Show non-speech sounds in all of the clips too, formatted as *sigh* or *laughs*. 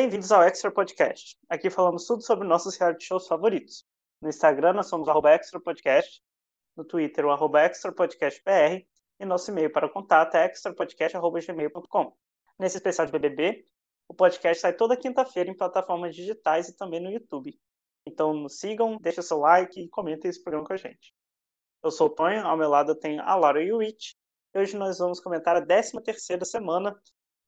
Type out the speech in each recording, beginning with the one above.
Bem-vindos ao Extra Podcast. Aqui falamos tudo sobre nossos reality shows favoritos. No Instagram nós somos arroba Extra Podcast, no Twitter o arroba Extra Podcast PR e nosso e-mail para contato é extrapodcast.gmail.com. Nesse especial de BBB, o podcast sai toda quinta-feira em plataformas digitais e também no YouTube. Então nos sigam, deixem seu like e comentem esse programa com a gente. Eu sou o Tonho, ao meu lado tenho a Laura e o. E hoje nós vamos comentar a 13 terceira semana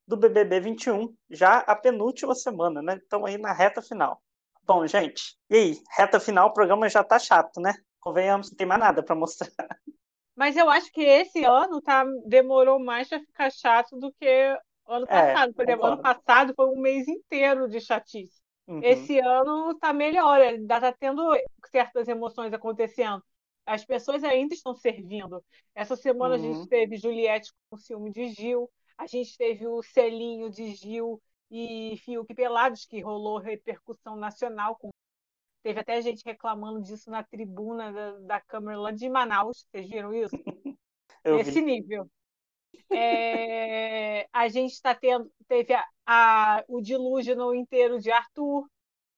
do BBB 21, já a penúltima semana, né? Estamos aí na reta final. Bom, gente, e aí? Reta final, o programa já tá chato, né? Convenhamos, não tem mais nada para mostrar. Mas eu acho que esse ano tá, demorou mais para ficar chato do que ano é, passado. Por exemplo, ano passado foi um mês inteiro de chatice. Uhum. Esse ano tá melhor, ainda tá tendo certas emoções acontecendo. As pessoas ainda estão servindo. Essa semana uhum. a gente uhum. teve Juliette com ciúme de Gil. A gente teve o selinho de Gil e Fiuk Pelados, que rolou repercussão nacional. Com... Teve até gente reclamando disso na tribuna da, da Câmara lá de Manaus. Vocês viram isso? *laughs* Nesse vi. nível. É... a gente está tendo, teve a, a, o dilúvio no inteiro de Arthur.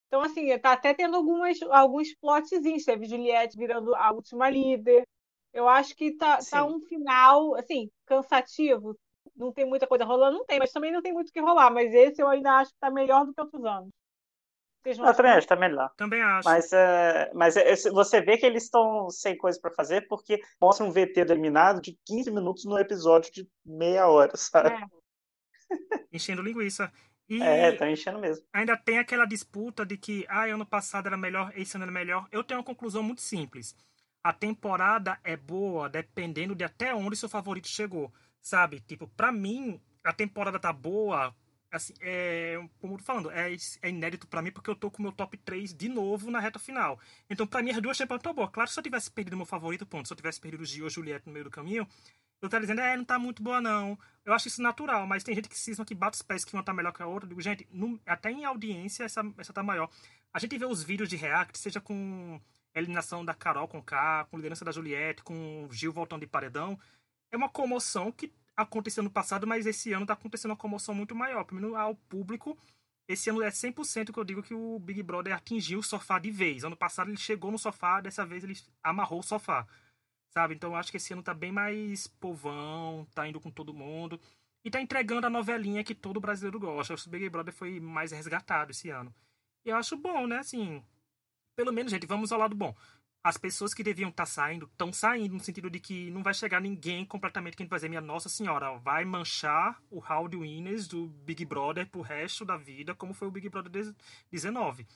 Então, assim, está até tendo algumas, alguns plotzinhos. Teve Juliette virando a última líder. Eu acho que tá, tá um final, assim, cansativo não tem muita coisa rolando, não tem, mas também não tem muito o que rolar. Mas esse eu ainda acho que tá melhor do que outros anos. Eu também acho que tá melhor. Também acho. Mas, é, mas é, você vê que eles estão sem coisa para fazer porque mostra um VT do eliminado de 15 minutos no episódio de meia hora, sabe? É. *laughs* Enchendo linguiça. E é, tá enchendo mesmo. Ainda tem aquela disputa de que, ah, ano passado era melhor, esse ano era melhor. Eu tenho uma conclusão muito simples. A temporada é boa dependendo de até onde seu favorito chegou. Sabe? Tipo, pra mim, a temporada tá boa. Assim, é, como eu tô falando, é, é inédito para mim porque eu tô com o meu top 3 de novo na reta final. Então, pra mim, as duas temporadas estão boas. Claro, se eu tivesse perdido meu favorito, ponto. Se eu tivesse perdido o Gio ou Juliette no meio do caminho, eu estaria dizendo, é, não tá muito boa, não. Eu acho isso natural, mas tem gente que cisma que bate os pés que uma tá melhor que a outra. Eu digo, gente, no, até em audiência, essa, essa tá maior. A gente vê os vídeos de react, seja com eliminação da Carol com K, com liderança da Juliette, com o Gil voltando de paredão é uma comoção que aconteceu no passado, mas esse ano está acontecendo uma comoção muito maior. Primeiro, ao público, esse ano é 100% que eu digo que o Big Brother atingiu o sofá de vez. Ano passado ele chegou no sofá, dessa vez ele amarrou o sofá. Sabe? Então eu acho que esse ano tá bem mais povão, tá indo com todo mundo. E tá entregando a novelinha que todo brasileiro gosta. O Big Brother foi mais resgatado esse ano. E eu acho bom, né? Assim, pelo menos, gente, vamos ao lado bom as pessoas que deviam estar tá saindo estão saindo, no sentido de que não vai chegar ninguém completamente que vai dizer, minha Nossa Senhora, vai manchar o Howdy Winners do Big Brother pro resto da vida, como foi o Big Brother 19.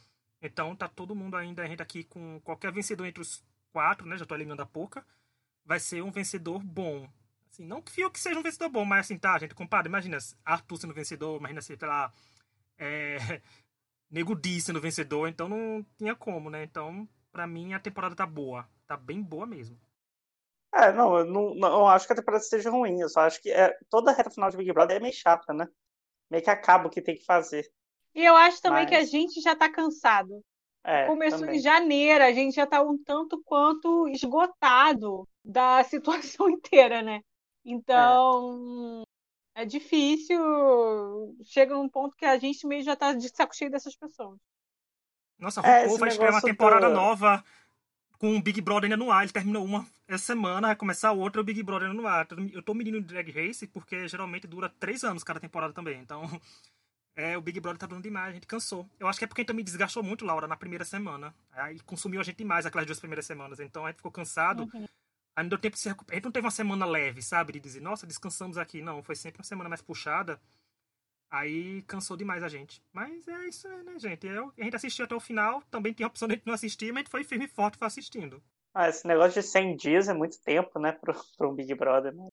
Então tá todo mundo ainda, a gente aqui com qualquer vencedor entre os quatro, né? Já tô eliminando a pouca. Vai ser um vencedor bom. Assim, não que que seja um vencedor bom, mas assim, tá, gente, compadre, imagina Arthur sendo vencedor, imagina, sei lá, é, *laughs* Nego D sendo vencedor, então não tinha como, né? Então para mim a temporada tá boa. Tá bem boa mesmo. É, não, eu não, não acho que a temporada esteja ruim. Eu só acho que é, toda a reta final de Big Brother é meio chata, né? Meio que acaba o que tem que fazer. E eu acho também Mas... que a gente já tá cansado. É, Começou também. em janeiro, a gente já tá um tanto quanto esgotado da *laughs* situação inteira, né? Então, é, é difícil. Chega num ponto que a gente meio já tá de saco cheio dessas pessoas. Nossa, o é, RuPaul vai estrear uma temporada do... nova com o Big Brother ainda no ar. Ele terminou uma essa semana, vai começar outra, o Big Brother ainda no ar. Eu tô medindo Drag Race porque geralmente dura três anos cada temporada também. Então, *laughs* é, o Big Brother tá dando demais, a gente cansou. Eu acho que é porque então me desgastou muito, Laura, na primeira semana. Aí consumiu a gente demais aquelas duas primeiras semanas. Então a gente ficou cansado. Uhum. Aí não deu tempo de se recuperar. A gente não teve uma semana leve, sabe? De dizer, nossa, descansamos aqui. Não, foi sempre uma semana mais puxada. Aí cansou demais a gente. Mas é isso aí, né, gente? Eu, a gente assistiu até o final, também tinha a opção de a gente não assistir, mas a gente foi firme e forte foi assistindo. Ah, esse negócio de 100 dias é muito tempo, né, pro, *laughs* pro Big Brother. Né?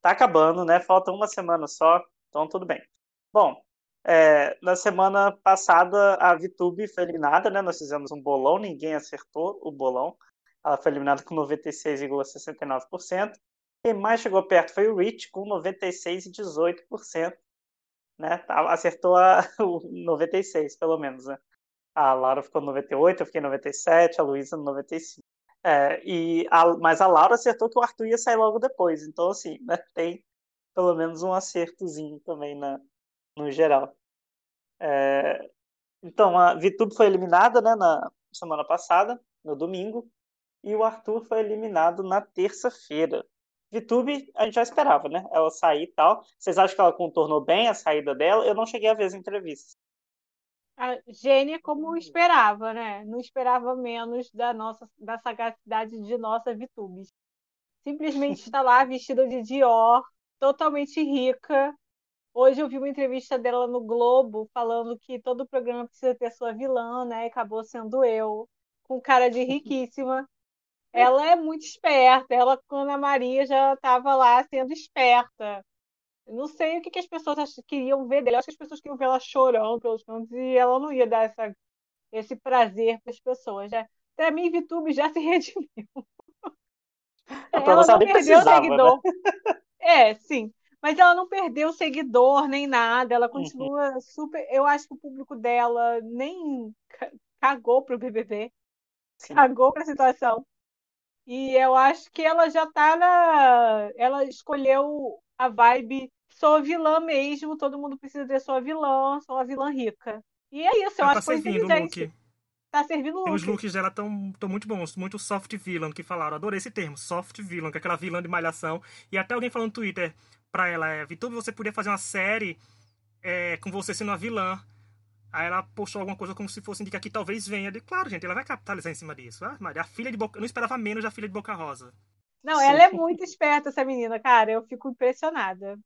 Tá acabando, né? Falta uma semana só, então tudo bem. Bom, é, na semana passada a VTube foi eliminada, né? Nós fizemos um bolão, ninguém acertou o bolão. Ela foi eliminada com 96,69%. Quem mais chegou perto foi o Rich, com 96,18% né? Acertou a, *laughs* o 96, pelo menos, né? A Laura ficou no 98, eu fiquei no 97, a Luísa no 95. É, e a, mas a Laura acertou que o Arthur ia sair logo depois. Então, assim, né, tem pelo menos um acertozinho também na, no geral. É... Então, a VTube foi eliminada né, na semana passada, no domingo, e o Arthur foi eliminado na terça-feira. VTube, a gente já esperava, né? Ela sair e tal. Vocês acham que ela contornou bem a saída dela? Eu não cheguei a ver as entrevistas. A gênia como esperava, né? Não esperava menos da nossa da sagacidade de nossa VTube. Simplesmente está *laughs* lá vestida de Dior, totalmente rica. Hoje eu vi uma entrevista dela no Globo falando que todo programa precisa ter sua vilã, né? E acabou sendo eu, com cara de *laughs* riquíssima. Ela é muito esperta. Ela, com Ana Maria, já estava lá sendo esperta. não sei o que, que as pessoas queriam ver dela. Eu acho que as pessoas queriam ver ela chorando pelos cantos e ela não ia dar essa, esse prazer para as pessoas. Né? Para mim, VTube já se *laughs* redimiu. ela não perdeu seguidor. Né? É, sim. Mas ela não perdeu seguidor nem nada. Ela uhum. continua uhum. super. Eu acho que o público dela nem cagou pro BBB. Sim. Cagou pra situação. E eu acho que ela já tá na. Ela escolheu a vibe. Sou vilã mesmo, todo mundo precisa ter sua vilã, sou uma vilã rica. E é isso, eu ela acho tá que foi inteligente. Tá servindo look. Os looks dela estão muito bons, muito soft villain que falaram. Adorei esse termo, soft villain, que é aquela vilã de malhação. E até alguém falou no Twitter pra ela, é, Vitube, você podia fazer uma série é, com você sendo uma vilã. Aí ela postou alguma coisa como se fosse indicar que talvez venha. De, claro, gente, ela vai capitalizar em cima disso. Ah, Maria, a filha de Boca. Eu não esperava menos da filha de Boca Rosa. Não, ela é muito esperta, essa menina, cara. Eu fico impressionada.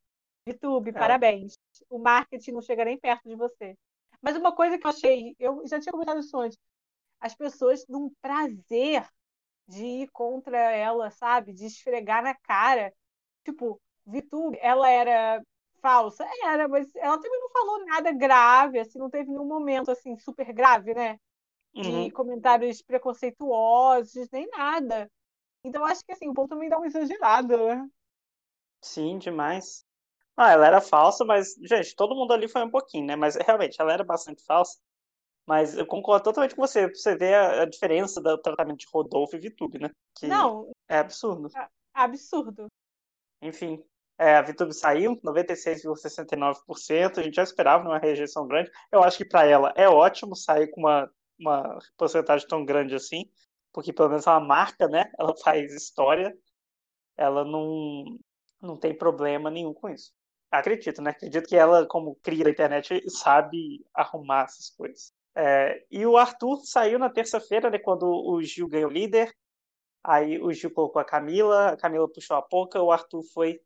YouTube, é. parabéns. O marketing não chega nem perto de você. Mas uma coisa que eu achei, eu já tinha comentado isso antes, as pessoas num prazer de ir contra ela, sabe? De esfregar na cara. Tipo, Vitube, ela era falsa? Era, mas ela também não falou nada grave, assim, não teve nenhum momento, assim, super grave, né? De uhum. comentários preconceituosos, nem nada. Então, acho que, assim, o povo também dá uma exagerada, né? Sim, demais. Ah, ela era falsa, mas, gente, todo mundo ali foi um pouquinho, né? Mas, realmente, ela era bastante falsa. Mas eu concordo totalmente com você. Você vê a, a diferença do tratamento de Rodolfo e Vitube, né? Que Não. É absurdo. É absurdo. Enfim, é, a Vitube saiu, 96,69%. A gente já esperava uma rejeição grande. Eu acho que para ela é ótimo sair com uma, uma porcentagem tão grande assim, porque pelo menos ela marca, né? Ela *laughs* faz história. Ela não, não tem problema nenhum com isso. Acredito, né? Acredito que ela, como cria da internet, sabe arrumar essas coisas. É, e o Arthur saiu na terça-feira, né, quando o Gil ganhou líder. Aí o Gil colocou a Camila, a Camila puxou a Poca, o Arthur foi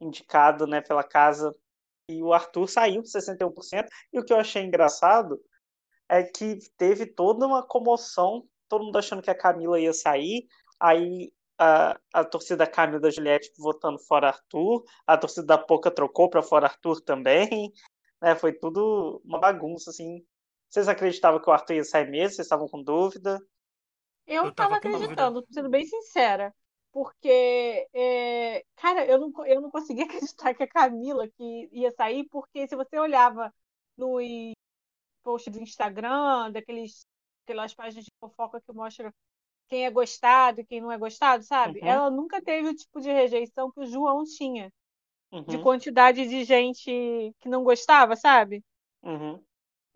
indicado né, pela casa e o Arthur saiu 61%. E o que eu achei engraçado é que teve toda uma comoção, todo mundo achando que a Camila ia sair, aí a, a torcida Camila da Juliette votando fora Arthur, a torcida da Poca trocou para fora Arthur também, né? Foi tudo uma bagunça, assim. Vocês acreditavam que o Arthur ia sair mesmo? Vocês estavam com dúvida? Eu, estava acreditando, sendo bem sincera porque, é, cara, eu não, eu não conseguia *laughs* acreditar que a Camila que ia sair, porque se você olhava no post do Instagram, daqueles, aquelas páginas de fofoca que mostra quem é gostado e quem não é gostado, sabe? Uhum. Ela nunca teve o tipo de rejeição que o João tinha. Uhum. De quantidade de gente que não gostava, sabe? Uhum.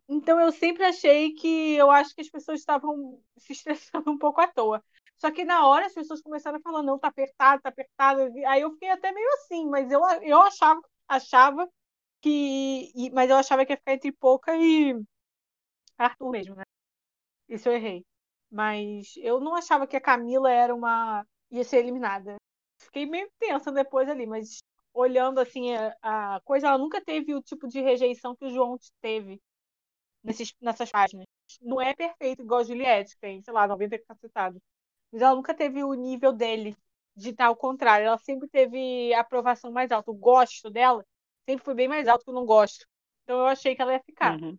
Então eu sempre achei que eu acho que as pessoas estavam *laughs* se estressando um pouco à toa. Só que na hora as pessoas começaram a falar, não, tá apertado, tá apertado. Aí eu fiquei até meio assim, mas eu, eu achava, achava que. Mas eu achava que ia ficar entre Pouca e Arthur mesmo, né? Isso eu errei. Mas eu não achava que a Camila era uma. ia ser eliminada. Fiquei meio tensa depois ali, mas olhando assim a, a coisa, ela nunca teve o tipo de rejeição que o João teve nesses, nessas páginas. Não é perfeito igual a Juliette, tem, sei lá, 90 cacetados mas ela nunca teve o nível dele de estar ao contrário. Ela sempre teve a aprovação mais alta. O gosto dela sempre foi bem mais alto que o não gosto. Então eu achei que ela ia ficar. Uhum.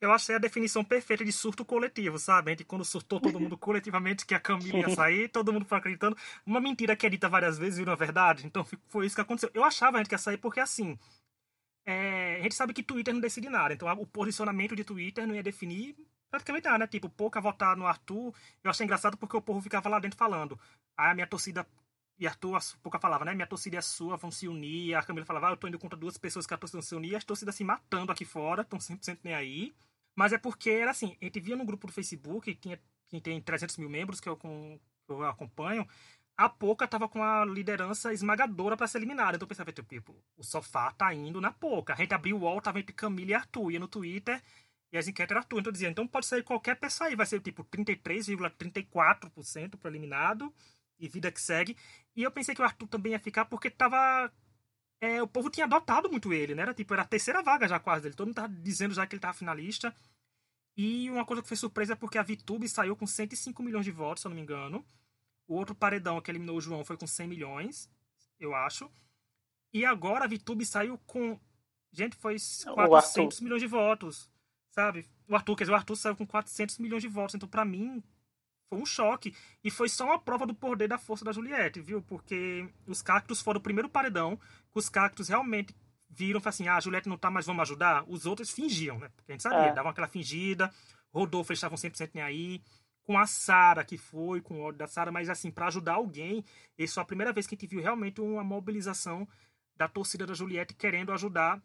Eu achei a definição perfeita de surto coletivo, sabe? De quando surtou todo mundo *laughs* coletivamente que a Camila ia sair, todo mundo foi acreditando. Uma mentira que é dita várias vezes virou verdade. Então foi isso que aconteceu. Eu achava a gente que ia sair porque assim. É, a gente sabe que Twitter não decide nada. Então o posicionamento de Twitter não ia definir praticamente nada, né? Tipo, pouca votar no Arthur. Eu achei engraçado porque o povo ficava lá dentro falando. Aí a minha torcida e Arthur pouca falava, né? Minha torcida é sua, vão se unir. A Camila falava, ah, eu tô indo contra duas pessoas que a torcida se unir. As torcidas se matando aqui fora, estão 100% nem aí. Mas é porque era assim, a gente via no grupo do Facebook, que tinha, que tem 300 mil membros que eu, com, que eu acompanho, a Poca tava com a liderança esmagadora para ser eliminada. Então eu pensava, tipo, o sofá tá indo na Poca. A gente abriu o wall, tava entre Camila e Arthur. Ia no Twitter e as enquetes eram Arthur. Então eu dizia, então pode sair qualquer pessoa aí. Vai ser tipo 33,34% pro eliminado e vida que segue. E eu pensei que o Arthur também ia ficar porque tava. É, o povo tinha adotado muito ele, né? Era tipo, era a terceira vaga já quase dele. Todo mundo tava dizendo já que ele tava finalista. E uma coisa que foi surpresa é porque a VTube saiu com 105 milhões de votos, se eu não me engano. O outro paredão que eliminou o João foi com 100 milhões, eu acho. E agora a VTube saiu com. Gente, foi 400 milhões de votos, sabe? O Arthur, quer dizer, o Arthur saiu com 400 milhões de votos. Então, para mim, foi um choque. E foi só uma prova do poder da força da Juliette, viu? Porque os cactos foram o primeiro paredão que os cactos realmente viram e assim: ah, a Juliette não tá mais, vamos ajudar. Os outros fingiam, né? Porque a gente sabia, é. davam aquela fingida. Rodolfo, eles estavam 100% nem aí. Com a Sara, que foi, com o ódio da Sara, mas assim, para ajudar alguém, essa foi a primeira vez que a gente viu realmente uma mobilização da torcida da Juliette querendo ajudar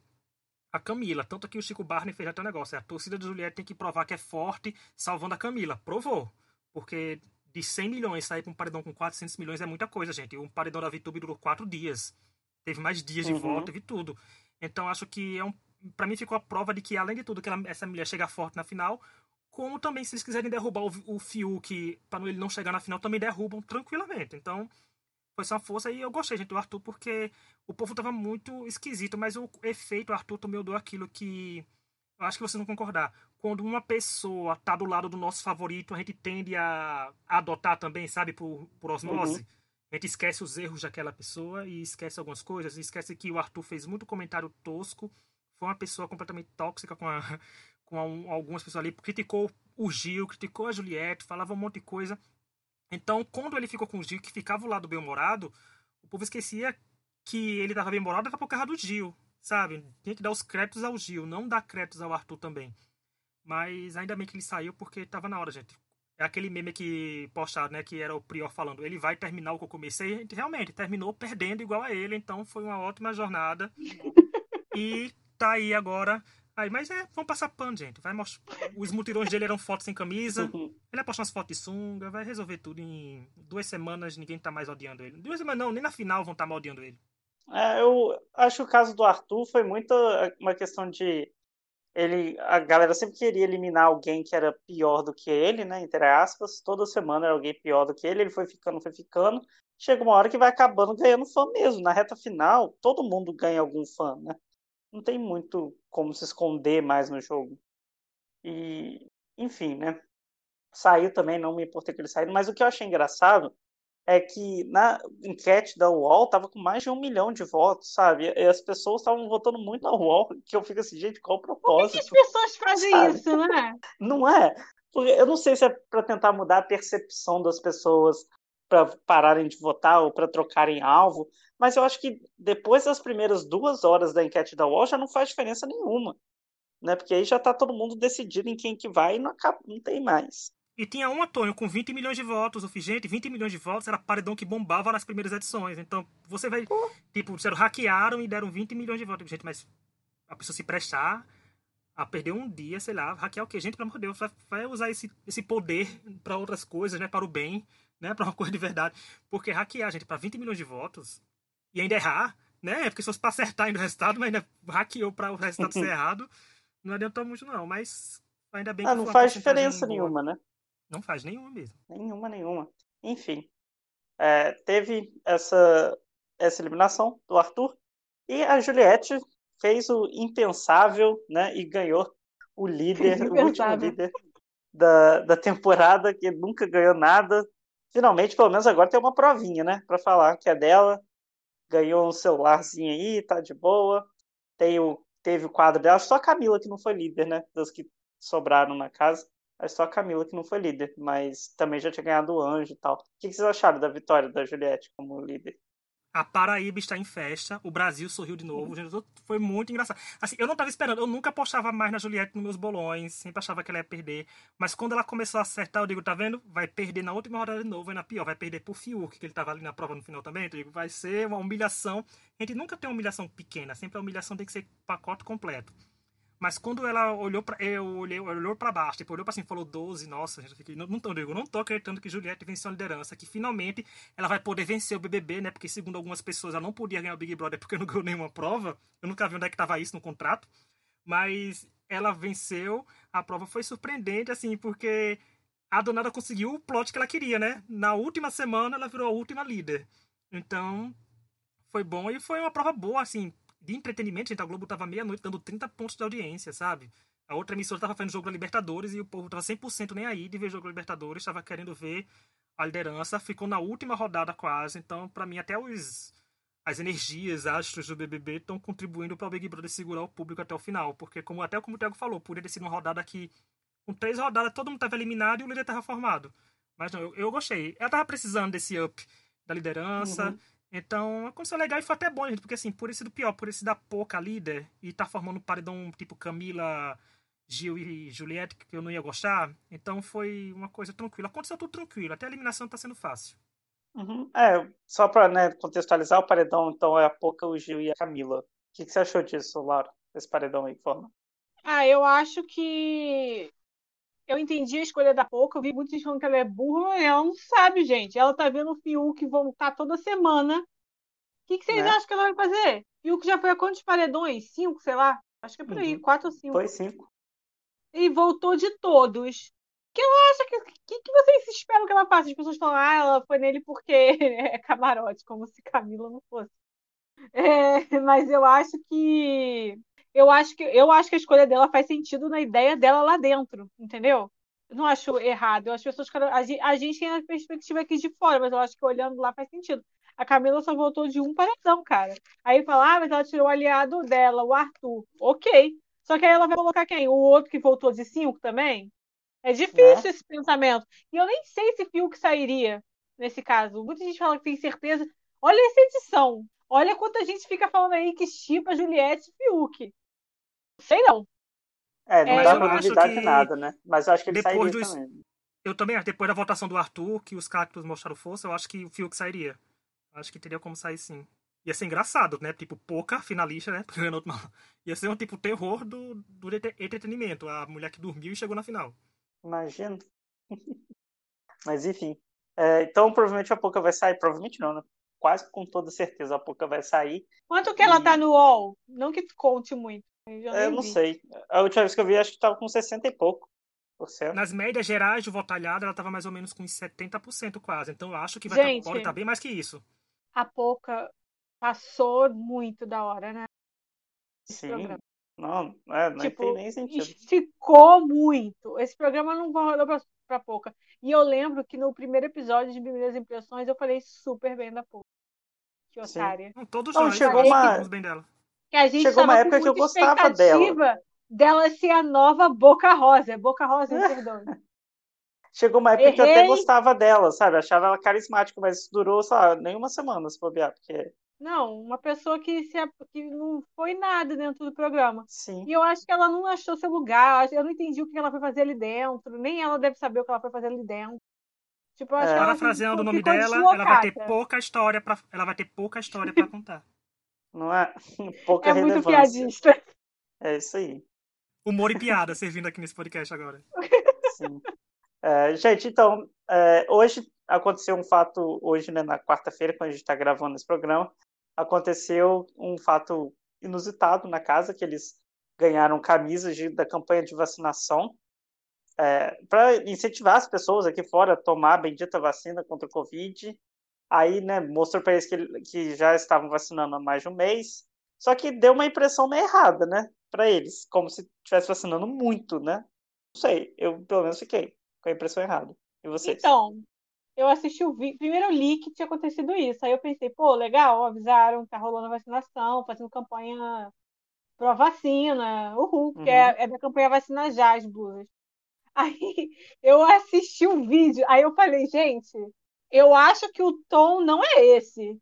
a Camila. Tanto que o Chico Barney fez até um negócio: a torcida da Juliette tem que provar que é forte, salvando a Camila. Provou. Porque de 100 milhões sair para um paredão com 400 milhões é muita coisa, gente. Um paredão da VTube durou quatro dias. Teve mais dias de uhum. voto, teve tudo. Então acho que é um, para mim ficou a prova de que além de tudo que ela, essa mulher chega forte na final, como também se eles quiserem derrubar o, o Fiuk para ele não chegar na final, também derrubam tranquilamente. Então foi só força e eu gostei, gente, do Arthur porque o povo tava muito esquisito, mas o efeito Arthur também deu aquilo que eu acho que vocês vão concordar quando uma pessoa tá do lado do nosso favorito, a gente tende a, a adotar também, sabe, por, por osmose. Uhum. A gente esquece os erros daquela pessoa e esquece algumas coisas. E esquece que o Arthur fez muito comentário tosco. Foi uma pessoa completamente tóxica com, a, *laughs* com a, algumas pessoas ali. Criticou o Gil, criticou a Juliette, falava um monte de coisa. Então, quando ele ficou com o Gil, que ficava o lado bem-humorado, o povo esquecia que ele estava bem-humorado era por causa do Gil, sabe? Tinha que dar os créditos ao Gil, não dar créditos ao Arthur também. Mas ainda bem que ele saiu porque tava na hora, gente. É aquele meme que postaram, né? Que era o Prior falando, ele vai terminar o que eu comecei. E realmente, terminou perdendo igual a ele. Então foi uma ótima jornada. *laughs* e tá aí agora. Aí, mas é, vamos passar pano, gente. Vai mostrar. Os mutirões dele eram fotos sem camisa. *laughs* Ele vai postar umas fotos de sunga, vai resolver tudo em duas semanas, ninguém tá mais odiando ele. Duas semanas não, nem na final vão estar tá mal odiando ele. É, eu acho que o caso do Arthur foi muito uma questão de ele, a galera sempre queria eliminar alguém que era pior do que ele, né? Entre aspas, toda semana era alguém pior do que ele, ele foi ficando, foi ficando. Chega uma hora que vai acabando ganhando fã mesmo. Na reta final, todo mundo ganha algum fã, né? Não tem muito como se esconder mais no jogo. E, enfim, né? Saiu também, não me importei que ele saiu, mas o que eu achei engraçado é que na enquete da UOL tava com mais de um milhão de votos, sabe? E as pessoas estavam votando muito na UOL, *laughs* que eu fico assim, gente, qual o propósito? Por que, que as pessoas fazem sabe? isso, né? Não é? Porque eu não sei se é para tentar mudar a percepção das pessoas para pararem de votar ou para trocarem alvo, mas eu acho que depois das primeiras duas horas da enquete da UOL já não faz diferença nenhuma, né? Porque aí já está todo mundo decidido em quem que vai e não, acaba, não tem mais. E tinha um Antônio com 20 milhões de votos. Eu fiz, gente, 20 milhões de votos era paredão que bombava nas primeiras edições. Então, você vai. Tipo, disseram, hackearam e deram 20 milhões de votos. Gente, mas a pessoa se prestar a perder um dia, sei lá, hackear o quê? Gente, pelo amor de Deus, vai, vai usar esse, esse poder para outras coisas, né? Para o bem, né? Para uma coisa de verdade. Porque hackear, gente, para 20 milhões de votos e ainda errar, né? Porque se fosse para acertar ainda o resultado, mas ainda hackeou para o resultado ser *laughs* errado, não adiantou muito, não. Mas ainda bem ah, que. Ah, não faz diferença nenhuma, né? Não faz nenhuma mesmo. Nenhuma, nenhuma. Enfim, é, teve essa, essa eliminação do Arthur e a Juliette fez o impensável né, e ganhou o líder, *laughs* o último líder da, da temporada, que nunca ganhou nada. Finalmente, pelo menos agora tem uma provinha, né? Para falar que é dela. Ganhou um celularzinho aí, tá de boa. Tem o, teve o quadro dela. Só a Camila que não foi líder, né? Das que sobraram na casa. É só a Camila que não foi líder, mas também já tinha ganhado o Anjo e tal. O que vocês acharam da vitória da Juliette como líder? A Paraíba está em festa, o Brasil sorriu de novo. Foi muito engraçado. Assim, eu não estava esperando, eu nunca apostava mais na Juliette nos meus bolões, sempre achava que ela ia perder. Mas quando ela começou a acertar, eu digo, tá vendo? Vai perder na última rodada de novo, e na pior, vai perder pro Fiuk, que ele estava ali na prova no final também. Eu digo, vai ser uma humilhação. A gente nunca tem uma humilhação pequena, sempre a humilhação tem que ser pacote completo. Mas quando ela olhou para eu olhei, olhou para baixo, tipo, olhou para cima e falou 12, nossa, eu fiquei, não, não, tô, não tô acreditando que Juliette venceu a liderança, que finalmente ela vai poder vencer o BBB, né? Porque segundo algumas pessoas ela não podia ganhar o Big Brother porque *laughs* não ganhou nenhuma prova. Eu nunca vi onde é que tava isso no contrato. Mas ela venceu, a prova foi surpreendente assim, porque a Donada conseguiu o plot que ela queria, né? Na última semana ela virou a última líder. Então, foi bom e foi uma prova boa, assim, de entretenimento, gente, a Globo tava meia-noite dando 30 pontos de audiência, sabe? A outra emissora tava fazendo jogo da Libertadores e o povo tava 100% nem aí de ver jogo da Libertadores, tava querendo ver a liderança, ficou na última rodada quase, então para mim até os as energias, astros do BBB estão contribuindo para o Big Brother segurar o público até o final, porque como até como o Thiago falou, poderia ser uma rodada que com três rodadas todo mundo tava eliminado e o líder tava formado. Mas não, eu, eu gostei. Ela tava precisando desse up da liderança. Uhum. Então, aconteceu legal e foi até bom, gente, porque assim, por esse do pior, por esse da pouca líder, e tá formando um paredão tipo Camila, Gil e Juliette, que eu não ia gostar, então foi uma coisa tranquila. Aconteceu tudo tranquilo, até a eliminação tá sendo fácil. Uhum. É, só pra né, contextualizar o paredão, então é a Pouca, o Gil e a Camila. O que, que você achou disso, Laura? Esse paredão aí, forma? Ah, eu acho que eu entendi a escolha da Pouca, eu vi gente falando que ela é burra, ela não sabe, gente. Ela tá vendo o Fiuk voltar toda semana. O que, que vocês né? acham que ela vai fazer? Fiuk já foi a quantos paredões? Cinco, sei lá? Acho que é por aí, uhum. quatro ou cinco. Foi cinco. E voltou de todos. Que ela acha que. O que, que vocês esperam que ela faça? As pessoas falam, ah, ela foi nele porque *laughs* é camarote, como se Camila não fosse. É, mas eu acho que eu acho que eu acho que a escolha dela faz sentido na ideia dela lá dentro, entendeu? Eu não acho errado. Eu acho que as pessoas, a gente tem a perspectiva aqui de fora, mas eu acho que olhando lá faz sentido. A Camila só voltou de um paredão, cara. Aí fala, ah, mas ela tirou o aliado dela, o Arthur. Ok. Só que aí ela vai colocar quem? O outro que voltou de cinco também? É difícil é. esse pensamento. E eu nem sei se Fiuk sairia nesse caso. Muita gente fala que tem certeza. Olha essa edição. Olha quanta gente fica falando aí que chipa Juliette e Fiuk. Sei não. É, não é, dá pra duvidar de nada, né? Mas eu acho que ele depois sairia do... também. Eu também acho. Depois da votação do Arthur, que os cactos mostraram força, eu acho que o Fiuk sairia. Acho que teria como sair sim. Ia ser engraçado, né? Tipo, pouca finalista, né? *laughs* Ia ser um tipo terror do, do entretenimento. A mulher que dormiu e chegou na final. Imagina. *laughs* Mas enfim. É, então provavelmente a Poca vai sair. Provavelmente não, né? Quase com toda certeza a Poca vai sair. Quanto que e... ela tá no UOL? Não que conte muito. Eu, eu não vi. sei. A última vez que eu vi, acho que tava com 60 e pouco. Por cento. Nas médias gerais de votalhada, ela tava mais ou menos com 70% quase. Então eu acho que vai Gente, tá, pode estar tá bem mais que isso. A pouca passou muito da hora, né? Sim. Programa. Não, é, não tipo, tem nem sentido. Esticou muito. Esse programa não rodou pra, pra pouca. E eu lembro que no primeiro episódio de Primeiras Impressões eu falei super bem da pouca. Que otária. Todos nós chegou uma... bem dela que a gente Chegou uma época que eu gostava dela. Dela ser a nova Boca Rosa. Boca Rosa, *laughs* perdão. Chegou uma época Errei. que eu até gostava dela, sabe? Achava ela carismática, mas durou, só nem uma semana, se bobear, porque... Não, uma pessoa que, se, que não foi nada dentro do programa. Sim. E eu acho que ela não achou seu lugar, eu não entendi o que ela foi fazer ali dentro, nem ela deve saber o que ela foi fazer ali dentro. Tipo, eu acho é. que ela Parafraseando o nome dela, ela vai ter pouca história para ela vai ter pouca história para contar. Não é? *laughs* Pouca é muito piadista. É isso aí. Humor e piada servindo aqui nesse podcast agora. *laughs* Sim. É, gente, então, é, hoje aconteceu um fato, hoje, né, na quarta-feira, quando a gente está gravando esse programa, aconteceu um fato inusitado na casa, que eles ganharam camisas de, da campanha de vacinação é, para incentivar as pessoas aqui fora a tomar a bendita vacina contra o Covid. Aí, né, mostrou para eles que, que já estavam vacinando há mais de um mês. Só que deu uma impressão meio errada, né, para eles, como se estivesse vacinando muito, né? Não sei, eu pelo menos fiquei com a impressão errada. E vocês? Então, eu assisti o vídeo. Primeiro eu li que tinha acontecido isso. Aí eu pensei, pô, legal, avisaram que tá rolando a vacinação, fazendo campanha pro vacina, uhul, uhum. que é, é da campanha Vacina Já, as blusas. Aí *laughs* eu assisti o vídeo, aí eu falei, gente, eu acho que o tom não é esse.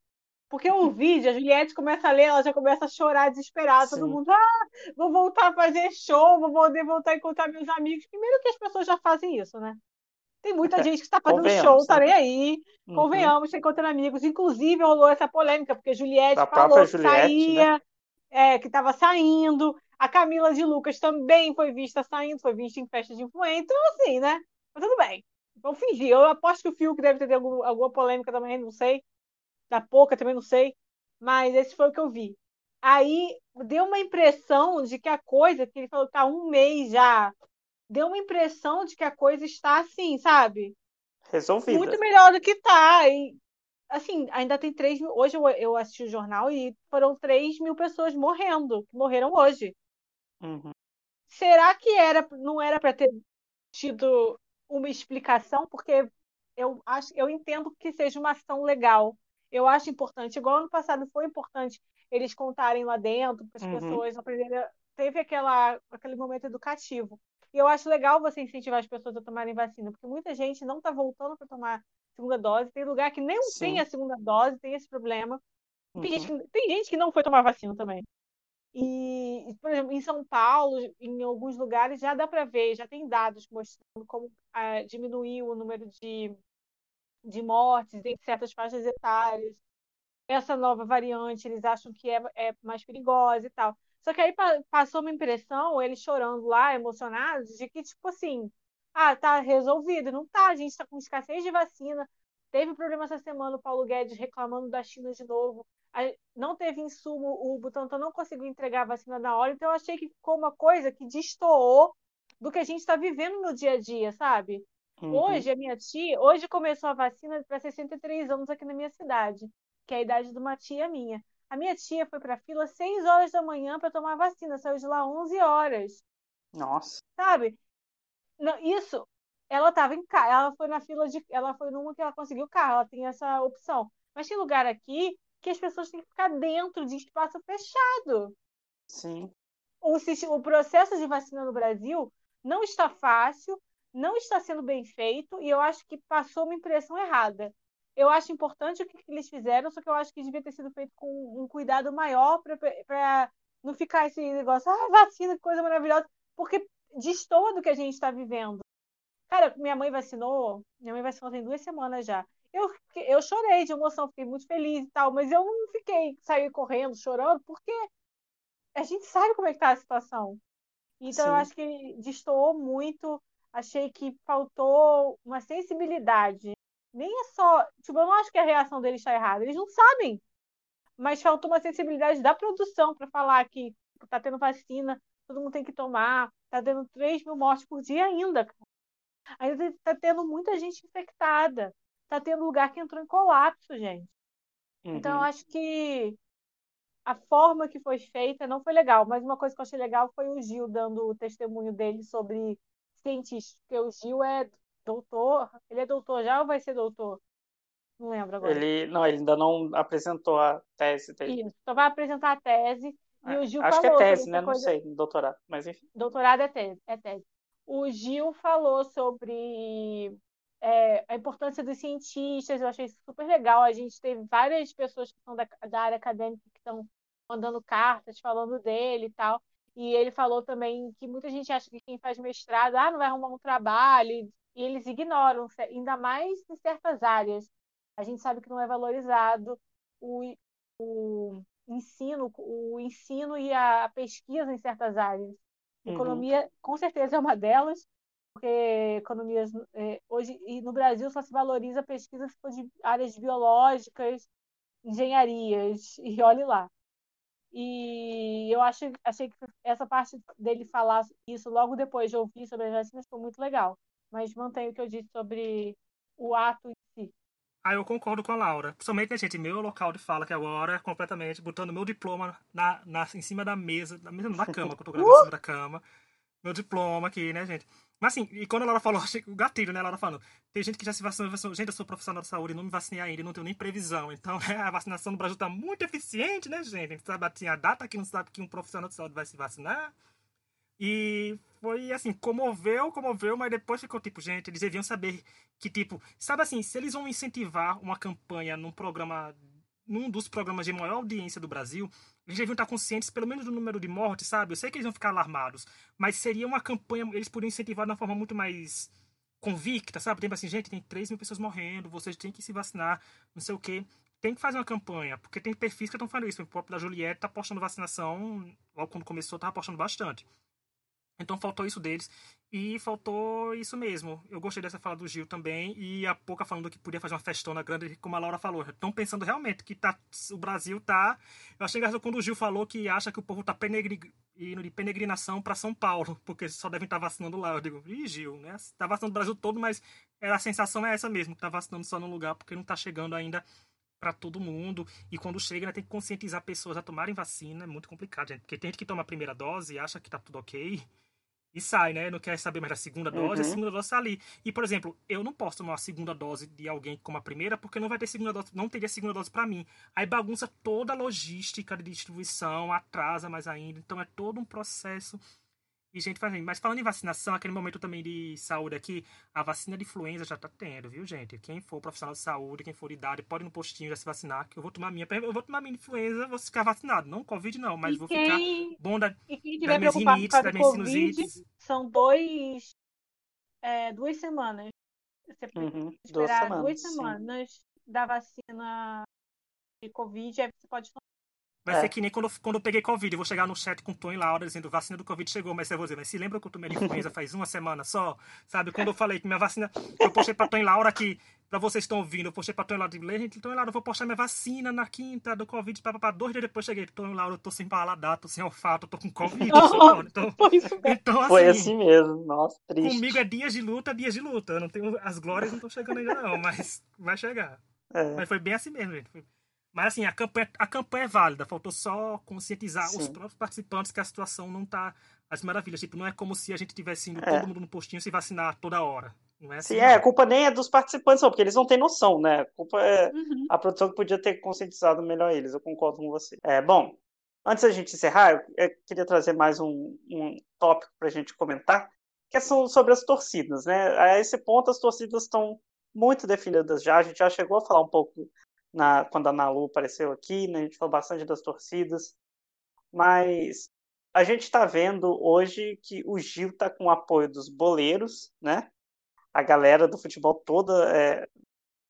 Porque o vídeo, a Juliette começa a ler, ela já começa a chorar desesperada, Sim. todo mundo, ah, vou voltar a fazer show, vou poder voltar a encontrar meus amigos. Primeiro que as pessoas já fazem isso, né? Tem muita *laughs* gente que está fazendo show, tá né? nem aí. Uhum. Convenhamos, está encontrando amigos. Inclusive, rolou essa polêmica, porque a Juliette a falou que Juliette, saía, né? é, que estava saindo. A Camila de Lucas também foi vista saindo, foi vista em festa de influência. Então, assim, né? Mas tudo bem. Vamos fingir. Eu aposto que o Fiuk deve ter algum, alguma polêmica também, não sei. Da pouca também não sei. Mas esse foi o que eu vi. Aí deu uma impressão de que a coisa, que ele falou que tá um mês já, deu uma impressão de que a coisa está assim, sabe? Resolvida. Muito melhor do que tá. E, assim, ainda tem 3 mil. Hoje eu, eu assisti o jornal e foram 3 mil pessoas morrendo, que morreram hoje. Uhum. Será que era, não era para ter tido uma explicação? Porque eu acho, eu entendo que seja uma ação legal. Eu acho importante, igual ano passado foi importante eles contarem lá dentro, para as uhum. pessoas aprenderem. Teve aquela, aquele momento educativo. E eu acho legal você incentivar as pessoas a tomarem vacina, porque muita gente não está voltando para tomar segunda dose. Tem lugar que nem Sim. tem a segunda dose, tem esse problema. Uhum. Tem, gente que, tem gente que não foi tomar vacina também. E, por exemplo, em São Paulo, em alguns lugares, já dá para ver, já tem dados mostrando como ah, diminuiu o número de, de mortes em certas faixas etárias. Essa nova variante, eles acham que é, é mais perigosa e tal. Só que aí passou uma impressão, eles chorando lá, emocionados, de que, tipo assim, ah, tá resolvido. Não tá, a gente tá com escassez de vacina. Teve problema essa semana, o Paulo Guedes reclamando da China de novo. Não teve insumo, o Butantan não conseguiu entregar a vacina na hora, então eu achei que ficou uma coisa que destoou do que a gente está vivendo no dia a dia, sabe? Uhum. Hoje, a minha tia, hoje começou a vacina para 63 anos aqui na minha cidade, que é a idade de uma tia minha. A minha tia foi para a fila 6 horas da manhã para tomar vacina, saiu de lá 11 horas. Nossa. Sabe? Não, isso, ela estava em casa, ela foi na fila de, ela foi numa que ela conseguiu carro, ela tem essa opção. Mas tem lugar aqui que as pessoas têm que ficar dentro de espaço fechado. Sim. O, o processo de vacina no Brasil não está fácil, não está sendo bem feito e eu acho que passou uma impressão errada eu acho importante o que eles fizeram, só que eu acho que devia ter sido feito com um cuidado maior para não ficar esse negócio, ah, vacina, que coisa maravilhosa, porque destoa do que a gente está vivendo. Cara, minha mãe vacinou, minha mãe vacinou tem duas semanas já. Eu, eu chorei de emoção, fiquei muito feliz e tal, mas eu não fiquei, saí correndo, chorando, porque a gente sabe como é que tá a situação. Então Sim. eu acho que destoou muito, achei que faltou uma sensibilidade nem é só. Tipo, eu não acho que a reação deles está errada. Eles não sabem. Mas faltou uma sensibilidade da produção para falar que tá tendo vacina, todo mundo tem que tomar, tá tendo 3 mil mortes por dia ainda. Ainda tá tendo muita gente infectada. Tá tendo lugar que entrou em colapso, gente. Uhum. Então, eu acho que a forma que foi feita não foi legal. Mas uma coisa que eu achei legal foi o Gil dando o testemunho dele sobre cientistas. Porque o Gil é doutor. Ele é doutor já ou vai ser doutor? Não lembro agora. Ele, não, ele ainda não apresentou a tese dele. Isso, só vai apresentar a tese. É, e o Gil acho falou que é tese, né? Coisa... Não sei, doutorado, mas enfim. Doutorado é tese, é tese. O Gil falou sobre é, a importância dos cientistas, eu achei isso super legal. A gente teve várias pessoas que são da, da área acadêmica que estão mandando cartas falando dele e tal. E ele falou também que muita gente acha que quem faz mestrado ah, não vai arrumar um trabalho, e eles ignoram, ainda mais em certas áreas. A gente sabe que não é valorizado o, o ensino, o ensino e a pesquisa em certas áreas. Uhum. Economia, com certeza, é uma delas, porque economias é, hoje e no Brasil só se valoriza a pesquisa de áreas biológicas, engenharias *laughs* e olhe lá. E eu acho, achei que essa parte dele falar isso logo depois de ouvir sobre as vacinas foi muito legal mas mantenho o que eu disse sobre o ato em si. Ah, eu concordo com a Laura. Principalmente, né, gente, meu local de fala que agora, completamente, botando meu diploma na, na, em cima da mesa, na mesa, na cama, que eu tô gravando em cima da cama. Meu diploma aqui, né, gente? Mas assim, e quando a Laura falou, *laughs* achei o gatilho, né? A Laura falando, tem gente que já se vacinou, vacinou. Gente, eu sou profissional de saúde, não me vacinei ainda, não tenho nem previsão. Então, *laughs* né, a vacinação no Brasil tá muito eficiente, né, gente? A gente sabe assim, a data que não sabe que um profissional de saúde vai se vacinar. E foi assim, comoveu, comoveu, mas depois ficou tipo, gente, eles deviam saber que, tipo, sabe assim, se eles vão incentivar uma campanha num programa num dos programas de maior audiência do Brasil, eles deviam estar conscientes pelo menos do número de mortes, sabe? Eu sei que eles vão ficar alarmados, mas seria uma campanha, eles poderiam incentivar de uma forma muito mais convicta, sabe? Tipo assim, gente, tem 3 mil pessoas morrendo, vocês têm que se vacinar, não sei o quê. Tem que fazer uma campanha, porque tem perfis que estão falando isso. O próprio da Juliette tá postando vacinação, logo quando começou, tava postando bastante. Então faltou isso deles. E faltou isso mesmo. Eu gostei dessa fala do Gil também. E a pouca falando que podia fazer uma festona grande, como a Laura falou. Estão pensando realmente que tá, o Brasil tá. Eu achei engraçado quando o Gil falou que acha que o povo tá indo de peregrinação para São Paulo, *laughs* porque só devem estar tá vacinando lá. Eu digo, ih, Gil, né? Tá vacinando o Brasil todo, mas a sensação é essa mesmo, tá vacinando só num lugar, porque não tá chegando ainda para todo mundo. E quando chega, né, tem que conscientizar pessoas a tomarem vacina. É muito complicado, gente. Porque tem gente que toma a primeira dose e acha que tá tudo ok e sai, né? Não quer saber mais da segunda dose, uhum. a segunda dose tá ali. E, por exemplo, eu não posso tomar a segunda dose de alguém como a primeira, porque não vai ter segunda dose, não teria segunda dose para mim. Aí bagunça toda a logística de distribuição, atrasa mais ainda. Então é todo um processo e gente fazendo. Mas falando em vacinação, aquele momento também de saúde aqui, a vacina de influenza já tá tendo, viu, gente? Quem for profissional de saúde, quem for de idade, pode ir no postinho já se vacinar, que eu vou tomar minha. Eu vou tomar minha influenza, vou ficar vacinado. Não Covid, não, mas e vou quem... ficar bom da, e quem tiver das minhas rinites, das minhas sinusites. São dois. É, duas semanas. Você uhum, esperar duas semanas, duas semanas da vacina de Covid, aí você pode tomar Vai é. ser que nem quando, quando eu peguei Covid. Eu vou chegar no chat com o Tom e Laura dizendo vacina do Covid chegou, mas eu vou dizer, mas se lembra que eu tomei influenza faz uma semana só? Sabe? Quando eu falei que minha vacina. Eu postei pra Tom e Laura que, pra vocês estão ouvindo, eu postei pra Tom e Laura, gente, Tom e Laura, eu vou postar minha vacina na quinta do Covid, papapá. Dois dias depois cheguei, Tom e Laura, eu tô sem paladar, tô sem olfato, tô com Covid. *laughs* Oh, então, *laughs* então, assim, Foi assim mesmo, nossa, triste. Comigo é dias de luta, dias de luta. Eu não tenho, as glórias não estão chegando ainda, não, mas vai chegar. É. Mas foi bem assim mesmo, gente. Foi mas assim, a campanha, a campanha é válida, faltou só conscientizar Sim. os próprios participantes que a situação não está às maravilhas. Tipo, não é como se a gente tivesse indo é. todo mundo no postinho se vacinar toda hora. Não é assim, Sim, é, a culpa nem é dos participantes, não, porque eles não têm noção, né? A culpa é uhum. a produção que podia ter conscientizado melhor eles, eu concordo com você. É, bom, antes da gente encerrar, eu, eu queria trazer mais um, um tópico para a gente comentar, que é sobre as torcidas, né? A esse ponto, as torcidas estão muito definidas já, a gente já chegou a falar um pouco na, quando a Nalu apareceu aqui, né, a gente falou bastante das torcidas, mas a gente está vendo hoje que o Gil está com o apoio dos boleiros, né? A galera do futebol toda, é,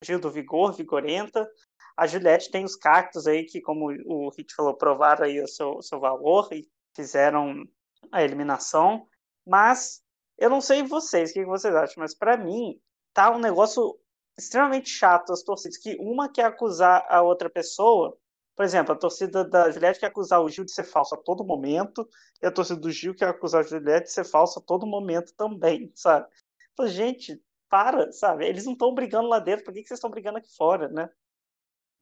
Gil do Vigor, Vigorenta. A Juliette tem os cactos aí que, como o Hit falou, provaram aí o seu, seu valor e fizeram a eliminação. Mas eu não sei vocês, o que vocês acham, mas para mim tá um negócio extremamente chato as torcidas, que uma quer acusar a outra pessoa. Por exemplo, a torcida da Juliette quer acusar o Gil de ser falso a todo momento, e a torcida do Gil quer acusar a Juliette de ser falso a todo momento também, *laughs* sabe? Então, gente, para, sabe? Eles não estão brigando lá dentro, por que, que vocês estão brigando aqui fora, né?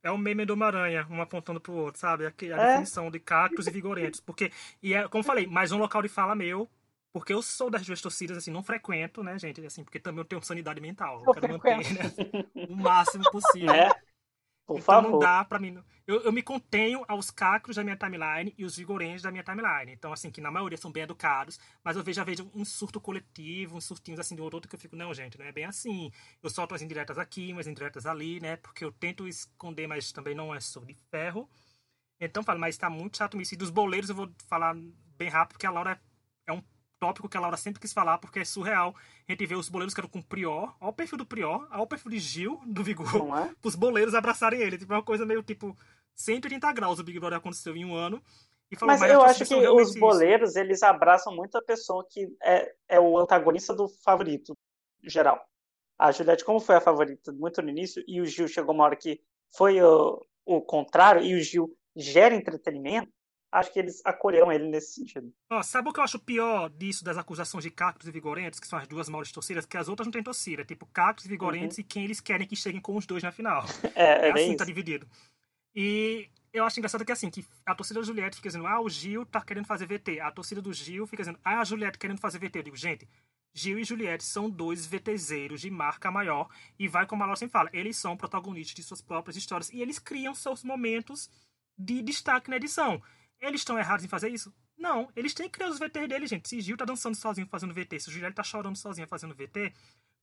É o meme do Homem-Aranha, um apontando pro outro, sabe? A, a é. definição de cactos e vigorentos. Porque, e é, como falei, mais um local de fala meu, porque eu sou das duas torcidas, assim, não frequento, né, gente? Assim, porque também eu tenho sanidade mental. Eu, eu quero frequento. manter né, o máximo possível. É. Por então favor. não dá pra mim. Eu, eu me contenho aos cacros da minha timeline e os vigorentes da minha timeline. Então, assim, que na maioria são bem educados, mas eu vejo, já vejo um surto coletivo, uns surtinhos assim de um ou outro que eu fico, não, gente, não é bem assim. Eu solto as indiretas aqui, umas indiretas ali, né? Porque eu tento esconder, mas também não é sou de ferro. Então, falo, mas tá muito chato isso. E dos boleiros eu vou falar bem rápido, porque a Laura é um tópico que a Laura sempre quis falar, porque é surreal. A gente vê os boleiros que eram com o Prior, olha o perfil do Prior, olha o perfil de Gil, do Vigor, é? *laughs* os boleiros abraçarem ele. Tipo, é uma coisa meio tipo 180 graus o Big Brother aconteceu em um ano. Falou, mas, mas, eu acho que os boleiros, isso. eles abraçam muito a pessoa que é, é o antagonista do favorito, geral. A Juliette, como foi a favorita muito no início, e o Gil chegou uma hora que foi o, o contrário, e o Gil gera entretenimento, acho que eles acolheram ele nesse sentido. Ó, sabe o que eu acho pior disso, das acusações de Cactos e Vigorentes, que são as duas maiores torcidas, que as outras não têm torcida, tipo Cactos e Vigorentes uhum. e quem eles querem que cheguem com os dois na final. *laughs* É, é, é assim, isso. tá dividido. E eu acho engraçado que assim, que a torcida da Juliette fica dizendo, ah, o Gil tá querendo fazer VT. A torcida do Gil fica dizendo, ah, a Juliette querendo fazer VT. Eu digo, gente, Gil e Juliette são dois VTzeiros de marca maior. E vai como a Laura sempre fala, eles são protagonistas de suas próprias histórias. E eles criam seus momentos de destaque na edição. Eles estão errados em fazer isso? Não, eles têm que criar os VTs deles, gente. Se Gil tá dançando sozinho fazendo VT, se o Juliette tá chorando sozinho fazendo VT,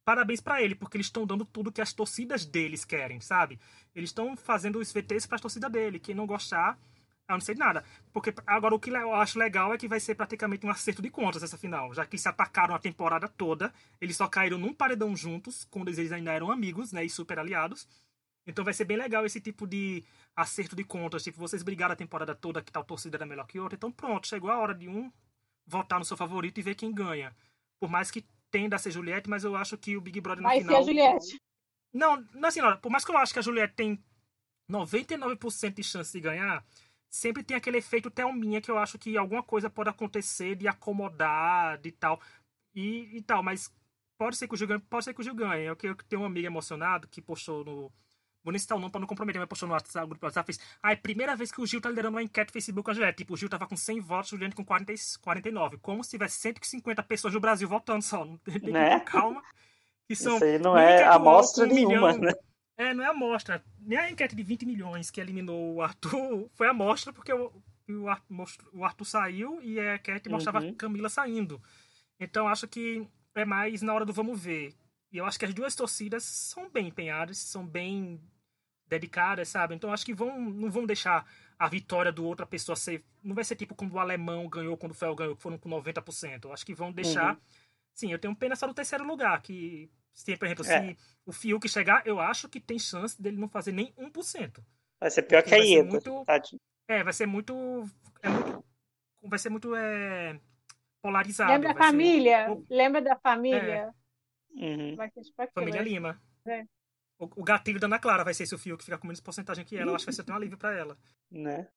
parabéns para ele, porque eles estão dando tudo que as torcidas deles querem, sabe? Eles estão fazendo os VTs para a torcida dele. Quem não gostar, eu não sei nada. Porque agora o que eu acho legal é que vai ser praticamente um acerto de contas essa final. Já que eles se atacaram a temporada toda, eles só caíram num paredão juntos, quando eles ainda eram amigos, né? E super aliados. Então vai ser bem legal esse tipo de acerto de contas. Tipo, vocês brigaram a temporada toda que tal torcida era melhor que outra. Então pronto, chegou a hora de um votar no seu favorito e ver quem ganha. Por mais que tenda a ser Juliette, mas eu acho que o Big Brother no vai final... Vai ser a Juliette. Não, não assim, não, por mais que eu acho que a Juliette tem 99% de chance de ganhar, sempre tem aquele efeito Thelminha que eu acho que alguma coisa pode acontecer de acomodar, de tal, e, e tal, mas pode ser que o Gil ganhe, pode ser que o Gil ganhe. Eu, eu tenho um amigo emocionado que postou no, Vou nem citar o nome pra não comprometer, mas postou no WhatsApp, grupo WhatsApp, fez, ah, é a primeira vez que o Gil tá liderando uma enquete Facebook com a Juliette. Tipo, o Gil tava com 100 votos, o Juliette com 40, 49. Como se tivesse 150 pessoas no Brasil votando só. *laughs* Tem né? calma. Que são, Isso aí não é amostra nenhuma, milhão, né? É, não é amostra. Nem a enquete de 20 milhões que eliminou o Arthur *laughs* foi amostra, porque o, o, Arthur, o Arthur saiu e a enquete mostrava uhum. a Camila saindo. Então acho que é mais na hora do vamos ver. E eu acho que as duas torcidas são bem empenhadas, são bem dedicadas, sabe? Então acho que vão, não vão deixar a vitória do outra pessoa ser. Não vai ser tipo como o alemão ganhou quando o Fel ganhou, que foram com 90%. Acho que vão deixar. Uhum. Sim, eu tenho pena só do terceiro lugar, que, se, por exemplo, é. se o Fiuk chegar, eu acho que tem chance dele não fazer nem 1%. Vai ser pior que a Ieda. Muito... É, vai ser muito. É muito vai ser muito é, polarizado. Lembra da família? Ser... Lembra da família? É. Uhum. Família Lima. É. O, o gatilho da Ana Clara vai ser esse o fio que fica com menos porcentagem que ela. Eu acho que vai ser um alívio pra ela. Né?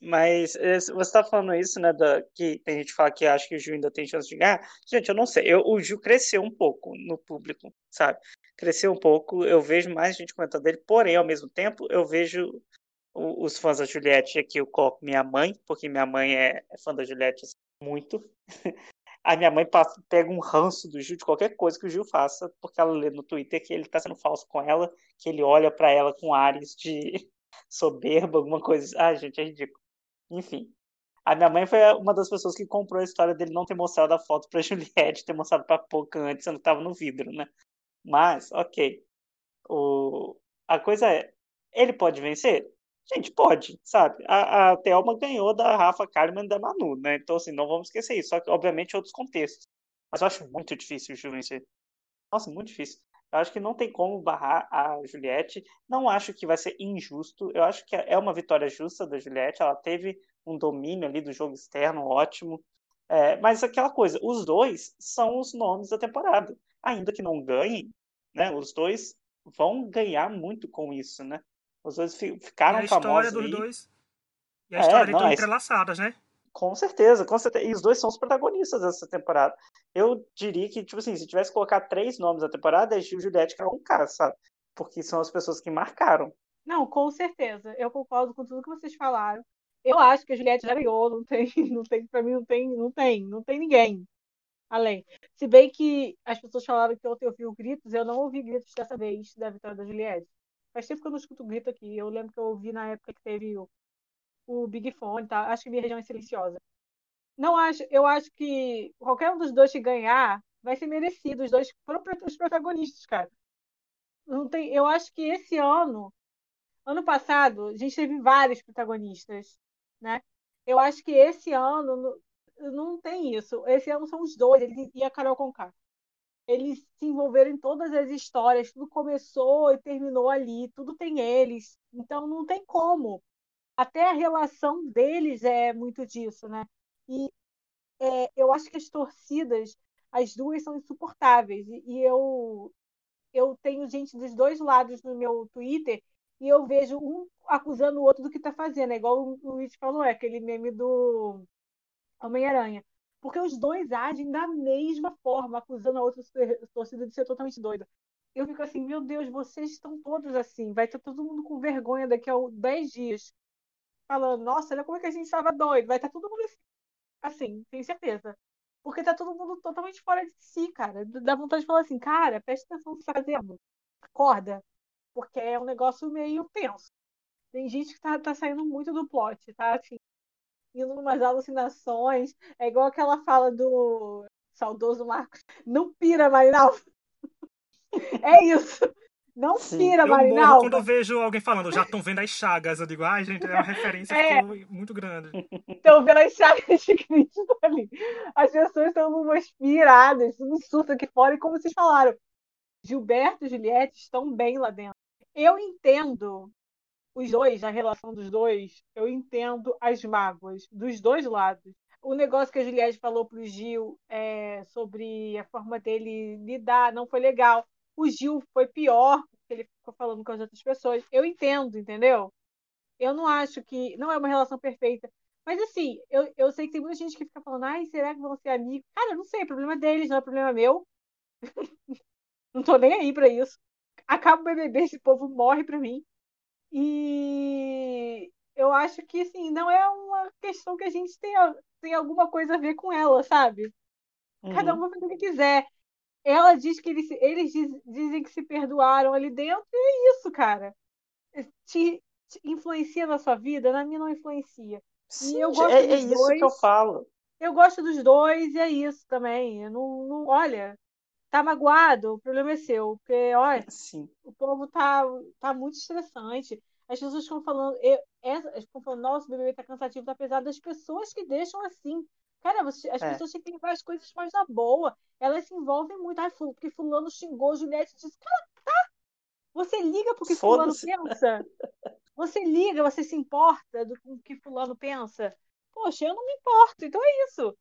Mas você tá falando isso, né? Da, que tem gente que fala que acha que o Gil ainda tem chance de ganhar. Gente, eu não sei. Eu, o Gil cresceu um pouco no público, sabe? Cresceu um pouco. Eu vejo mais gente comentando dele, porém, ao mesmo tempo, eu vejo os fãs da Juliette aqui. Eu coloco minha mãe, porque minha mãe é, é fã da Juliette assim, muito. *laughs* A minha mãe passa, pega um ranço do Gil de qualquer coisa que o Gil faça, porque ela lê no Twitter que ele tá sendo falso com ela, que ele olha para ela com ares de *laughs* soberba, alguma coisa. Ah, gente, é ridículo. Enfim. A minha mãe foi uma das pessoas que comprou a história dele não ter mostrado a foto pra *laughs* Juliette, ter mostrado pra Poca antes, quando tava no vidro, né? Mas, ok. O... A coisa é, ele pode vencer? Gente, pode, sabe? A, a Thelma ganhou da Rafa e da Manu, né? Então, assim, não vamos esquecer isso. Só que, obviamente, outros contextos. Mas eu acho muito difícil vencer. Nossa, muito difícil. Eu acho que não tem como barrar a Juliette. Não acho que vai ser injusto. Eu acho que é uma vitória justa da Juliette. Ela teve um domínio ali do jogo externo ótimo. É, mas aquela coisa, os dois são os nomes da temporada. Ainda que não ganhem, né? Os dois vão ganhar muito com isso, né? Os dois ficaram famosos. a história dos dois. E a é, história não, estão entrelaçadas, né? Com certeza, com certeza. E os dois são os protagonistas dessa temporada. Eu diria que, tipo assim, se tivesse que colocar três nomes da temporada, é Gil, Juliette e um cara, sabe? Porque são as pessoas que marcaram. Não, com certeza. Eu concordo com tudo que vocês falaram. Eu acho que a Juliette já ganhou, não tem, *laughs* não tem, pra mim não tem, não tem, não tem ninguém além. Se bem que as pessoas falaram que ontem eu ouvi gritos, eu não ouvi gritos dessa vez da vitória da Juliette. Faz tempo que eu não escuto grito aqui. Eu lembro que eu ouvi na época que teve o, o Big Fone, tá? Acho que minha região é silenciosa. Não acho, eu acho que qualquer um dos dois que ganhar vai ser merecido, os dois foram os protagonistas, cara. Não tem, eu acho que esse ano, ano passado, a gente teve vários protagonistas, né? Eu acho que esse ano não, tem isso. Esse ano são os dois, ele e a Carol Conká eles se envolveram em todas as histórias, tudo começou e terminou ali, tudo tem eles. Então não tem como. Até a relação deles é muito disso, né? E é, eu acho que as torcidas, as duas são insuportáveis. E, e eu, eu tenho gente dos dois lados no meu Twitter e eu vejo um acusando o outro do que está fazendo. É igual o Luiz falou, é aquele meme do Homem-Aranha. Porque os dois agem da mesma forma, acusando a outra torcida de ser totalmente doida. Eu fico assim, meu Deus, vocês estão todos assim. Vai estar todo mundo com vergonha daqui a 10 dias. Falando, nossa, olha como é que a gente estava doido. Vai estar todo mundo assim, assim, tenho certeza. Porque tá todo mundo totalmente fora de si, cara. Dá vontade de falar assim, cara, presta atenção no que você tá fazendo. Acorda. Porque é um negócio meio tenso. Tem gente que tá, tá saindo muito do plot, tá? Assim, indo umas alucinações. É igual aquela fala do saudoso Marcos. Não pira, Marinaldo. *laughs* É isso. Não Sim. pira, Marinalva. quando eu vejo alguém falando, já estão vendo as chagas. Eu digo, ai, gente, é uma *laughs* referência é. muito grande. Estão vendo as chagas de Cristo ali. As pessoas estão umas piradas, tudo surto aqui fora. E como vocês falaram, Gilberto e Juliette estão bem lá dentro. Eu entendo os dois, a relação dos dois, eu entendo as mágoas dos dois lados. O negócio que a Juliette falou pro Gil é, sobre a forma dele lidar não foi legal o Gil foi pior, porque ele ficou falando com as outras pessoas. Eu entendo, entendeu? Eu não acho que. Não é uma relação perfeita. Mas assim, eu, eu sei que tem muita gente que fica falando, ai, será que vão ser amigos? Cara, eu não sei, é problema deles, não é problema meu. *laughs* não tô nem aí pra isso. Acaba o BBB, esse povo morre pra mim. E eu acho que, assim, não é uma questão que a gente tenha, tenha alguma coisa a ver com ela, sabe? Cada um vai fazer o que quiser. Ela diz que eles, eles diz, dizem que se perdoaram ali dentro, e é isso, cara. Te, te influencia na sua vida? Na minha não influencia. Sim, e eu gosto é, é isso dois. que eu falo. Eu gosto dos dois e é isso também. Eu não, não, olha, tá magoado, o problema é seu. Porque, olha, Sim. o povo tá, tá muito estressante. As pessoas estão falando, eu, essa, estão falando, nossa, o bebê tá cansativo, tá pesado. Das pessoas que deixam assim. Cara, você, as é. pessoas têm que levar as coisas mais na boa. Elas se envolvem muito. Ai, porque fulano xingou Juliette disse, cara, tá. Você liga porque fulano pensa. Você liga, você se importa do que fulano pensa. Poxa, eu não me importo. Então é isso.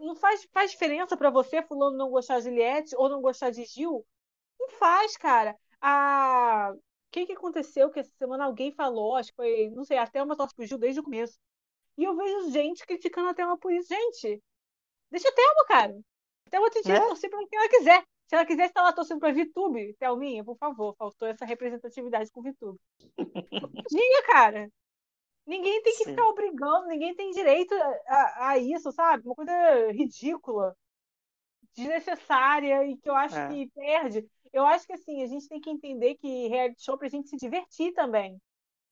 Não faz, faz diferença para você fulano não gostar de Juliette ou não gostar de Gil? Não faz, cara. A... O que, que aconteceu que essa semana alguém falou, acho que foi, não sei, até uma torce pro Gil desde o começo e eu vejo gente criticando a Thelma por isso. Gente, deixa a Thelma, cara. A Thelma tem direito de torcer pra quem ela quiser. Se ela quiser estar lá torcendo pra VTube, Thelminha, por favor, faltou essa representatividade com VTube. *laughs* Diga, cara. Ninguém tem que Sim. ficar obrigando, ninguém tem direito a, a, isso, sabe? Uma coisa ridícula, desnecessária e que eu acho é. que perde. Eu acho que assim, a gente tem que entender que reality show é pra gente se divertir também.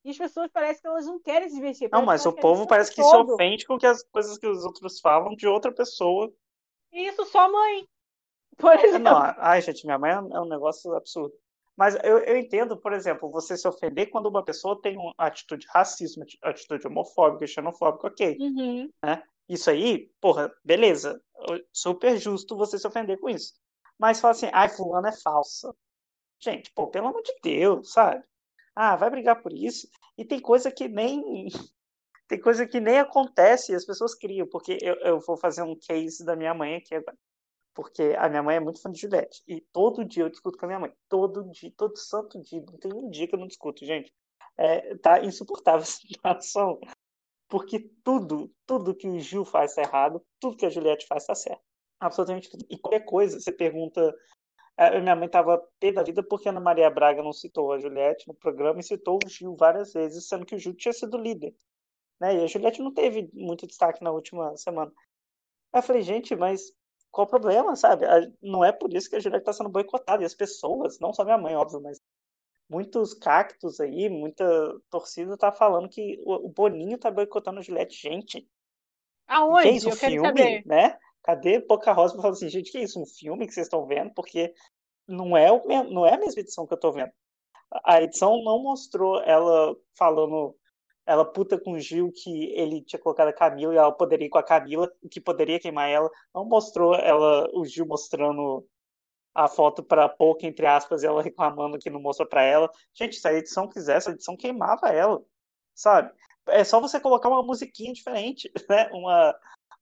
E as pessoas parecem que elas não querem se divertir. Não, mas o povo parece que todo. se ofende com que as coisas que os outros falam de outra pessoa. Isso, só mãe. *laughs* Por exemplo. Não, ai, gente, minha mãe é um negócio absurdo. Mas eu, eu entendo, por exemplo, você se ofender quando uma pessoa tem uma atitude racista, atitude homofóbica, xenofóbica, ok. Uhum. Né? Isso aí, porra, beleza. Super justo você se ofender com isso. Mas fala assim, ai, fulano é falsa. Gente, pô, pelo amor de Deus, sabe? Ah, vai brigar por isso. E tem coisa que nem *laughs* tem coisa que nem acontece e as pessoas criam, porque eu, eu vou fazer um case da minha mãe aqui agora. Porque a minha mãe é muito fã de Juliette. E todo dia eu discuto com a minha mãe. Todo dia, todo santo dia. Não tem um dia que eu não discuto, gente. É, tá insuportável *laughs* a situação. Porque tudo, tudo que o Gil faz tá errado, tudo que a Juliette faz tá certo. Absolutamente tudo. E qualquer coisa, você pergunta a minha mãe estava pé da vida porque a Ana Maria Braga não citou a Juliette no programa e citou o Gil várias vezes, sendo que o Gil tinha sido líder. Né? E a Juliette não teve muito destaque na última semana. Eu falei, gente, mas qual o problema, sabe? Não é por isso que a Juliette está sendo boicotada. E as pessoas, não só minha mãe, óbvio, mas muitos cactos aí, muita torcida tá falando que o Boninho tá boicotando a Juliette. Gente, Aonde? Que é isso, um filme, né? Cadê Pocahontas pra falar assim, gente, que é isso? Um filme que vocês estão vendo? Porque não é, o, não é a mesma edição que eu tô vendo. A edição não mostrou ela falando, ela puta com o Gil que ele tinha colocado a Camila e ela poderia ir com a Camila, que poderia queimar ela. Não mostrou ela, o Gil mostrando a foto para pouco, entre aspas, e ela reclamando que não mostrou para ela. Gente, se a edição quisesse, a edição queimava ela, sabe? É só você colocar uma musiquinha diferente, *laughs* né? Uma,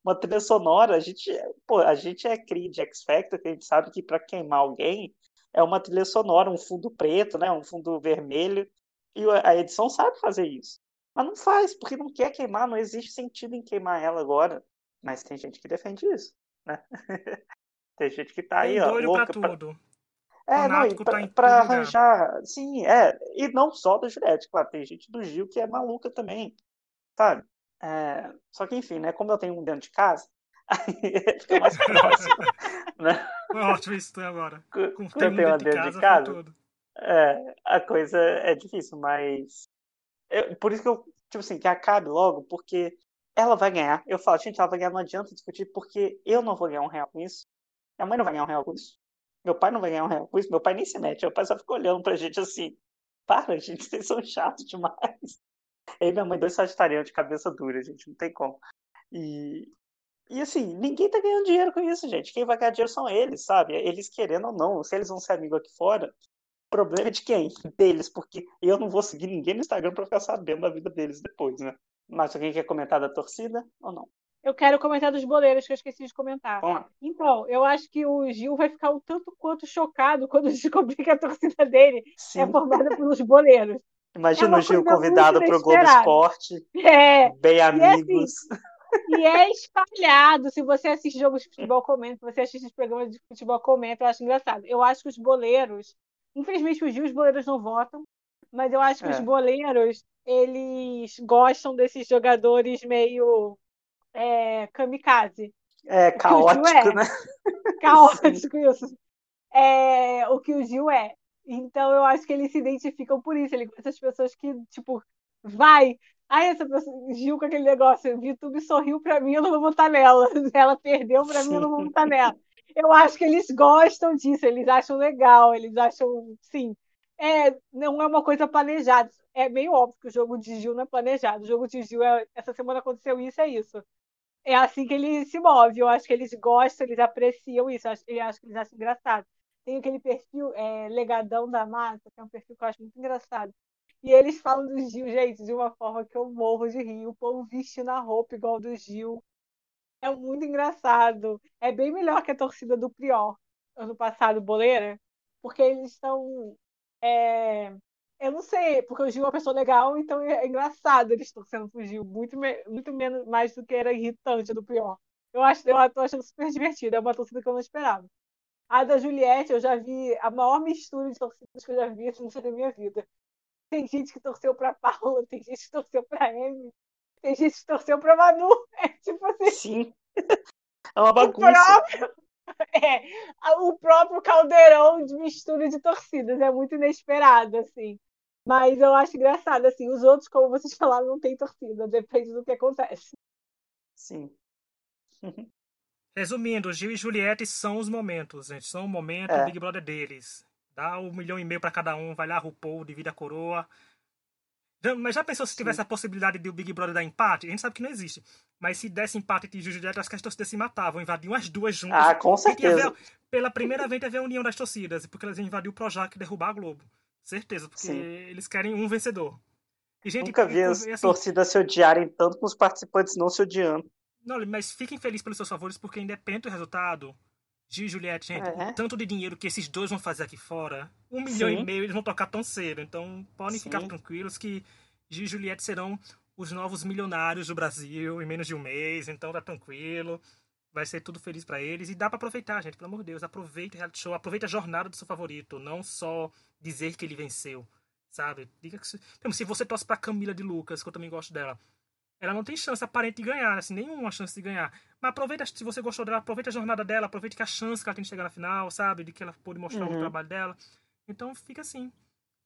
uma trilha sonora, a gente, pô, a gente é cria de X Factor, que a gente sabe que para queimar alguém é uma trilha sonora, um fundo preto, né, um fundo vermelho, e a edição sabe fazer isso. Mas não faz, porque não quer queimar, não existe sentido em queimar ela agora. Mas tem gente que defende isso, né? *laughs* tem gente que tá aí, ó, louca pra tudo. Pra... É, não, e pra, tá pra arranjar, sim, é, e não só da Juliette, claro, tem gente do Gil que é maluca também, sabe? É, só que, enfim, né? Como eu tenho um dentro de casa, *laughs* aí fica mais *laughs* próximo. né? Foi ótimo isso agora. Com eu tenho um dentro de casa, de casa é, a coisa é difícil, mas. Eu, por isso que eu, tipo assim, que acabe logo, porque ela vai ganhar. Eu falo, gente, ela vai ganhar, não adianta discutir, porque eu não vou ganhar um real com isso. Minha mãe não vai ganhar um real com isso. Meu pai não vai ganhar um real com isso, meu pai nem se mete, meu pai só fica olhando pra gente assim. Para, gente, *laughs* vocês são chatos demais. Aí minha mãe, dois sagitarianos de cabeça dura, gente, não tem como. E, e assim, ninguém tá ganhando dinheiro com isso, gente. Quem vai ganhar dinheiro são eles, sabe? Eles querendo ou não. Se eles vão ser amigos aqui fora, problema é de quem? Deles, porque eu não vou seguir ninguém no Instagram pra ficar sabendo da vida deles depois, né? Mas alguém quer comentar da torcida ou não? Eu quero comentar dos boleiros que eu esqueci de comentar. Então, eu acho que o Gil vai ficar um tanto quanto chocado quando *laughs* descobrir que a torcida dele é Sim. é formada pelos boleiros. Imagina é o Gil convidado para o Globo Esporte. É. Bem amigos. E, assim, e é espalhado. Se você assiste jogos de futebol, comenta. Se você assiste os programas de futebol, comenta. Eu acho engraçado. Eu acho que os boleiros. Infelizmente, o Gil, os boleiros não votam. Mas eu acho que é. os boleiros, eles gostam desses jogadores meio é, kamikaze. É, caótico, é. né? *laughs* *laughs* Caótico, isso. É, o que o Gil é. Então eu acho que eles se identificam por isso. Ele essas pessoas que, tipo, vai. Ai, essa pessoa, Gil com aquele negócio, YouTube sorriu pra mim, eu não vou votar nela. *laughs* Ela perdeu pra mim, eu não vou votar nela. Eu acho que eles gostam disso, eles acham legal, eles acham, sim. É, não é uma coisa planejada. É meio óbvio que o jogo de Gil não é planejado. O jogo de Gil, é, essa semana aconteceu isso, é isso. É assim que ele se move. Eu acho que eles gostam, eles apreciam isso. Eu acho, que eles acham engraçado. Tem aquele perfil é, Legadão da Massa, que é um perfil que eu acho muito engraçado. E eles falam do Gil, gente, de uma forma que eu morro de rir. O povo vestindo a roupa igual do Gil. É muito engraçado. É bem melhor que a torcida do Prior, ano passado, Boleira, porque eles estão. É... Eu não sei, porque o Gil é uma pessoa legal, então é engraçado eles torcendo pro Gil, muito, muito menos mais do que era irritante do Prior. Eu acho, eu tô achando super divertido, é uma torcida que eu não esperava. A da Juliette, eu já vi a maior mistura de torcidas que eu já vi assim, na minha vida. Tem gente que torceu pra Paula, tem gente que torceu pra Amy, tem gente que torceu pra Manu. *laughs* É tipo assim. Sim. É uma bagunça. O próprio, *laughs* é, o próprio caldeirão de mistura de torcidas. É muito inesperado, assim. Mas eu acho engraçado, assim. Os outros, como vocês *laughs* falaram, não tem torcida. Depende do que acontece. Sim. Resumindo, Gil e Juliette são os momentos, gente. São o momento é. Big Brother deles. Dá um milhão e meio para cada um, vai lá, RuPaul, divide a coroa. Mas já pensou se tivesse Sim. a possibilidade de o Big Brother dar empate? A gente sabe que não existe. Mas se desse empate e Juliette, acho que as torcidas se matavam, invadiam as duas juntas. Ah, com certeza. pela primeira vez teve a união das torcidas, porque elas iam invadir o Projac e derrubar a Globo. Certeza, porque Sim. eles querem um vencedor. E, gente, Nunca vi as assim, torcidas se odiarem tanto com os participantes não se odiando. Não, mas fiquem felizes pelos seus favores, porque independente do resultado, Gil e Juliette, gente, é. tanto de dinheiro que esses dois vão fazer aqui fora, um milhão Sim. e meio eles vão tocar tão cedo. Então podem Sim. ficar tranquilos que Gil e Juliette serão os novos milionários do Brasil em menos de um mês. Então tá tranquilo. Vai ser tudo feliz para eles. E dá para aproveitar, gente, pelo amor de Deus. Aproveita o reality show, aproveita a jornada do seu favorito. Não só dizer que ele venceu, sabe? Diga que. Se, se você torce pra Camila de Lucas, que eu também gosto dela ela não tem chance aparente de ganhar, assim, nenhuma chance de ganhar. Mas aproveita, se você gostou dela, aproveita a jornada dela, aproveita que a chance que ela tem de chegar na final, sabe? De que ela pôde mostrar uhum. o trabalho dela. Então fica assim.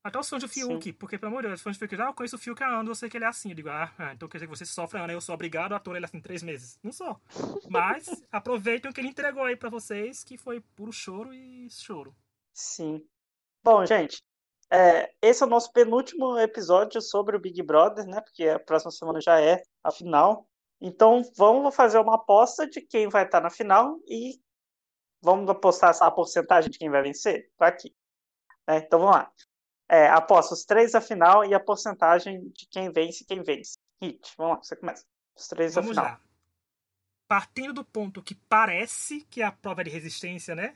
Até os fãs do Fiuk, Sim. porque, pelo amor de Deus, os fãs do Fiuk, ah, eu conheço o Fiuk há anos, eu sei que ele é assim. Eu digo, ah, ah então quer dizer que você sofre, Ana, eu sou obrigado a atuar ele assim três meses. Não sou. Mas *laughs* aproveitem o que ele entregou aí para vocês, que foi puro choro e choro. Sim. Bom, gente, é, esse é o nosso penúltimo episódio sobre o Big Brother, né? Porque a próxima semana já é a final. Então vamos fazer uma aposta de quem vai estar na final e vamos apostar a porcentagem de quem vai vencer? Tá aqui. É, então vamos lá. É, aposta os três a final e a porcentagem de quem vence e quem vence. Hit, vamos lá, você começa. Os três vamos a final. Lá. Partindo do ponto que parece que é a prova de resistência, né?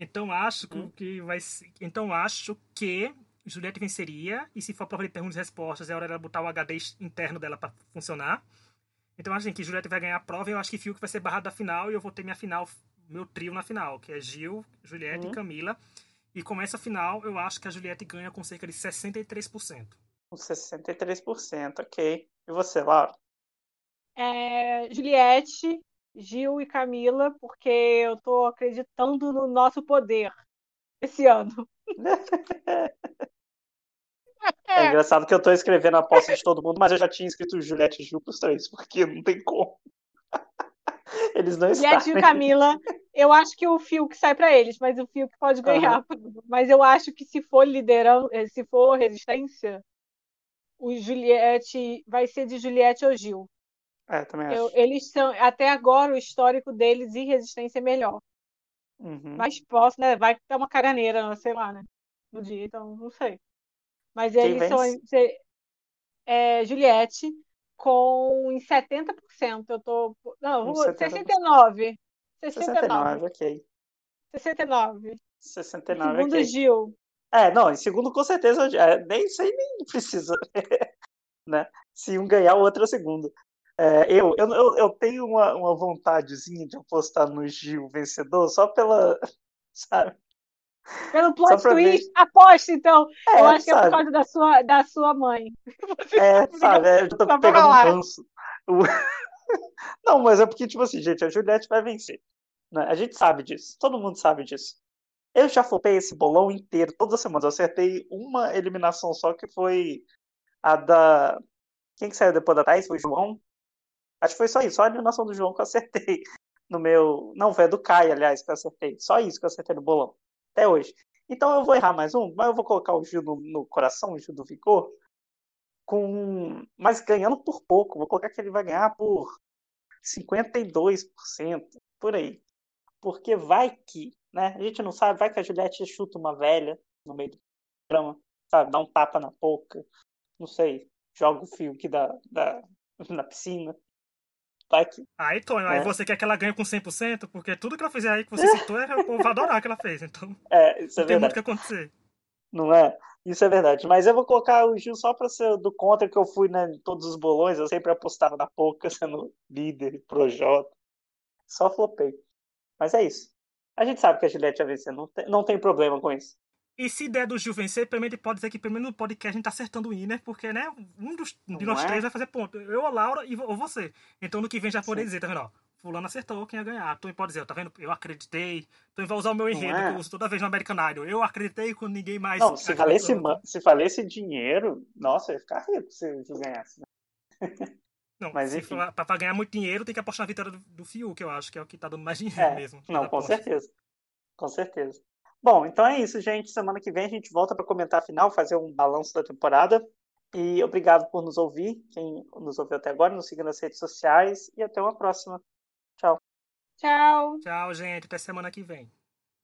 Então acho hum. que vai Então acho que Juliette venceria, e se for prova de perguntas e respostas, é hora dela botar o HD interno dela para funcionar. Então acho que Juliette vai ganhar a prova e eu acho que Fiuk vai ser barrado da final e eu vou ter minha final, meu trio na final, que é Gil, Juliette uhum. e Camila. E com essa final, eu acho que a Juliette ganha com cerca de 63%. Com 63%, ok. E você, Laura? É, Juliette, Gil e Camila, porque eu tô acreditando no nosso poder esse ano. *laughs* É engraçado que eu tô escrevendo a aposta de todo mundo, mas eu já tinha escrito Juliette e Gil pros três, porque não tem como. *laughs* eles não Juliette e Camila, eu acho que o Fiuk sai para eles, mas o Fiuk pode ganhar. Uhum. Mas eu acho que se for liderando, eh, se for resistência, o Juliette vai ser de Juliette ou Gil. É, também acho. Eu, eles são, até agora, o histórico deles e resistência é melhor. Uhum. Mas posso, né? Vai dar uma caganeira, sei lá, né? No dia, então não sei. Mas eles são é, Juliette com em 70%. Eu tô. Não, 69. 69. 69, ok. 69. 69, Segundo okay. Gil. É, não, em segundo com certeza, é, nem aí nem *laughs* precisa, *laughs* né? Se um ganhar, o outro é segundo. É, eu, eu, eu tenho uma, uma vontadezinha de apostar no Gil vencedor só pela, *laughs* sabe? Pelo plot twist, aposta então. É, eu acho que é por causa da sua, da sua mãe. É, *laughs* sabe, é, eu tô pegando um. *laughs* Não, mas é porque, tipo assim, gente, a Juliette vai vencer. Né? A gente sabe disso, todo mundo sabe disso. Eu já flopei esse bolão inteiro, todas as semanas. Eu acertei uma eliminação só, que foi a da. Quem que saiu depois da Thais? Foi o João? Acho que foi só isso, só a eliminação do João que eu acertei no meu. Não, foi a do Caio, aliás, que eu acertei. Só isso que eu acertei no bolão. Até hoje. Então eu vou errar mais um, mas eu vou colocar o Gil no, no coração, o Gil do Vigor. Com... Mas ganhando por pouco. Vou colocar que ele vai ganhar por 52%, por aí. Porque vai que, né? A gente não sabe, vai que a Juliette chuta uma velha no meio do programa, sabe? Dá um tapa na boca, não sei, joga o fio aqui da, da, na piscina. Vai que. Aí, Tonho, é. aí você quer que ela ganhe com 100%? Porque tudo que ela fizer aí que você *laughs* citou, é, o povo vai adorar que ela fez. Então, é, isso é não verdade. tem muito o que acontecer. Não é? Isso é verdade. Mas eu vou colocar o Gil só para ser do contra que eu fui né, em todos os bolões. Eu sempre apostava na pouca, *laughs* sendo líder, Projota. Só flopei. Mas é isso. A gente sabe que a Juliette vai vencer. Não tem, não tem problema com isso. E se der do Gil vencer, pelo menos pode dizer que pelo menos no podcast a gente tá acertando o winner, porque, né, um dos, de nós é? três vai fazer ponto. Eu, a Laura e, ou você. Então no que vem já poder dizer, tá vendo? Ó, fulano acertou quem ia ganhar. Tu pode dizer, tá vendo? Eu acreditei. Tu vai usar o meu enredo é? que eu uso toda vez no American Idol. Eu acreditei quando ninguém mais. Não, se valesse, se valesse dinheiro, nossa, eu ia ficar rico se eu ganhasse. Né? *laughs* Não, Mas, enfim. For, pra, pra, ganhar muito dinheiro, tem que apostar na vitória do, do Fiuk, eu acho que é o que tá dando mais *laughs* dinheiro é, mesmo. Não, com certeza. Com certeza. Bom, então é isso, gente. Semana que vem a gente volta para comentar a final, fazer um balanço da temporada. E obrigado por nos ouvir, quem nos ouviu até agora, nos siga nas redes sociais e até uma próxima. Tchau. Tchau. Tchau, gente. Até semana que vem.